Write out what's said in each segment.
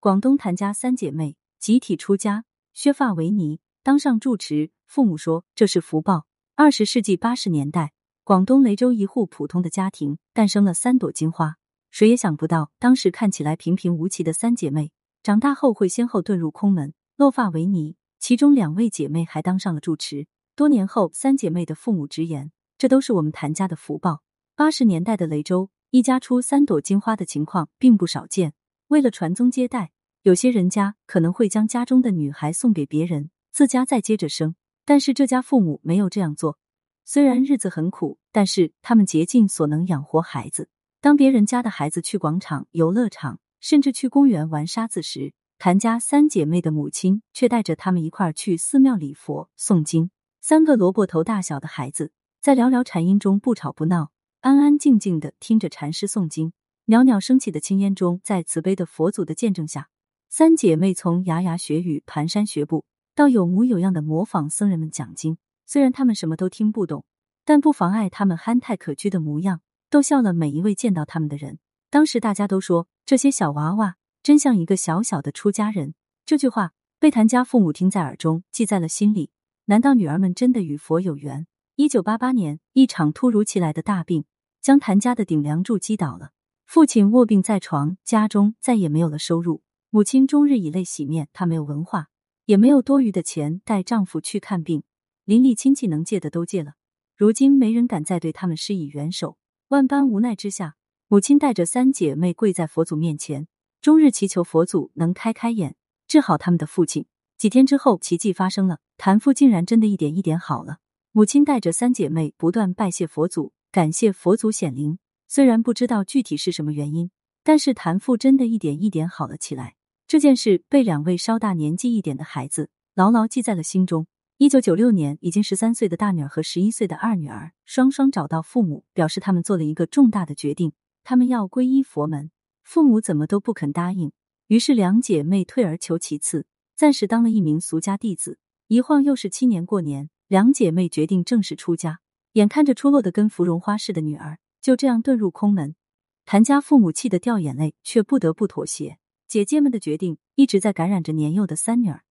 广东谭家三姐妹集体出家，削发为尼，当上住持。父母说这是福报。二十世纪八十年代，广东雷州一户普通的家庭诞生了三朵金花。谁也想不到，当时看起来平平无奇的三姐妹，长大后会先后遁入空门，落发为尼。其中两位姐妹还当上了住持。多年后，三姐妹的父母直言，这都是我们谭家的福报。八十年代的雷州，一家出三朵金花的情况并不少见。为了传宗接代，有些人家可能会将家中的女孩送给别人，自家再接着生。但是这家父母没有这样做。虽然日子很苦，但是他们竭尽所能养活孩子。当别人家的孩子去广场、游乐场，甚至去公园玩沙子时，谭家三姐妹的母亲却带着他们一块儿去寺庙礼佛、诵经。三个萝卜头大小的孩子，在寥寥禅音中不吵不闹，安安静静的听着禅师诵经。袅袅升起的青烟中，在慈悲的佛祖的见证下，三姐妹从牙牙学语、蹒跚学步，到有模有样的模仿僧人们讲经。虽然他们什么都听不懂，但不妨碍他们憨态可掬的模样。逗笑了每一位见到他们的人。当时大家都说这些小娃娃真像一个小小的出家人。这句话被谭家父母听在耳中，记在了心里。难道女儿们真的与佛有缘？一九八八年，一场突如其来的大病将谭家的顶梁柱击倒了。父亲卧病在床，家中再也没有了收入。母亲终日以泪洗面，她没有文化，也没有多余的钱带丈夫去看病。邻里亲戚能借的都借了，如今没人敢再对他们施以援手。万般无奈之下，母亲带着三姐妹跪在佛祖面前，终日祈求佛祖能开开眼，治好他们的父亲。几天之后，奇迹发生了，谭父竟然真的一点一点好了。母亲带着三姐妹不断拜谢佛祖，感谢佛祖显灵。虽然不知道具体是什么原因，但是谭父真的一点一点好了起来。这件事被两位稍大年纪一点的孩子牢牢记在了心中。一九九六年，已经十三岁的大女儿和十一岁的二女儿双双找到父母，表示他们做了一个重大的决定，他们要皈依佛门。父母怎么都不肯答应，于是两姐妹退而求其次，暂时当了一名俗家弟子。一晃又是七年过年，两姐妹决定正式出家。眼看着出落的跟芙蓉花似的女儿就这样遁入空门，谭家父母气得掉眼泪，却不得不妥协。姐姐们的决定一直在感染着年幼的三女儿。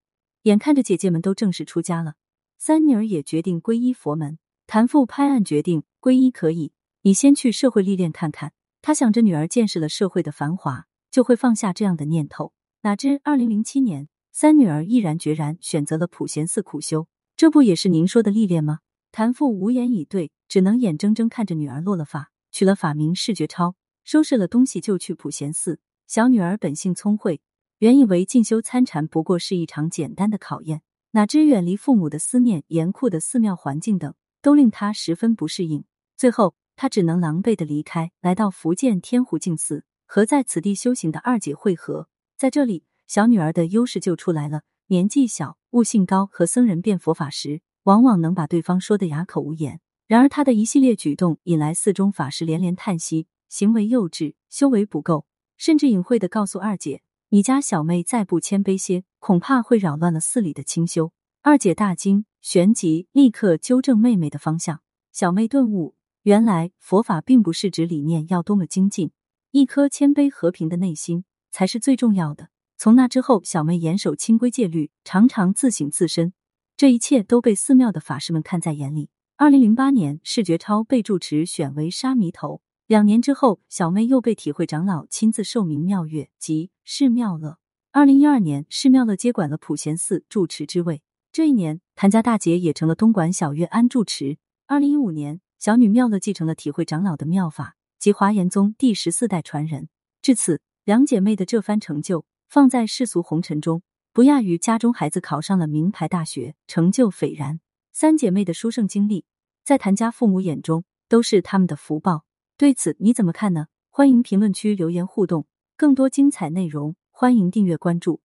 眼看着姐姐们都正式出家了，三女儿也决定皈依佛门。谭父拍案决定皈依可以，你先去社会历练看看。他想着女儿见识了社会的繁华，就会放下这样的念头。哪知二零零七年，三女儿毅然决然选择了普贤寺苦修。这不也是您说的历练吗？谭父无言以对，只能眼睁睁看着女儿落了发，取了法名视觉超，收拾了东西就去普贤寺。小女儿本性聪慧。原以为进修参禅不过是一场简单的考验，哪知远离父母的思念、严酷的寺庙环境等，都令她十分不适应。最后，她只能狼狈的离开，来到福建天湖净寺，和在此地修行的二姐会合。在这里，小女儿的优势就出来了：年纪小、悟性高，和僧人辩佛法时，往往能把对方说的哑口无言。然而，他的一系列举动引来寺中法师连连叹息，行为幼稚，修为不够，甚至隐晦的告诉二姐。你家小妹再不谦卑些，恐怕会扰乱了寺里的清修。二姐大惊，旋即立刻纠正妹妹的方向。小妹顿悟，原来佛法并不是指理念要多么精进，一颗谦卑和平的内心才是最重要的。从那之后，小妹严守清规戒律，常常自省自身，这一切都被寺庙的法师们看在眼里。二零零八年，释觉超被住持选为沙弥头。两年之后，小妹又被体会长老亲自授名妙月，即释妙乐。二零一二年，释妙乐接管了普贤寺住持之位。这一年，谭家大姐也成了东莞小月庵住持。二零一五年，小女妙乐继承了体会长老的妙法，即华严宗第十四代传人。至此，两姐妹的这番成就，放在世俗红尘中，不亚于家中孩子考上了名牌大学，成就斐然。三姐妹的殊胜经历，在谭家父母眼中，都是他们的福报。对此你怎么看呢？欢迎评论区留言互动，更多精彩内容欢迎订阅关注。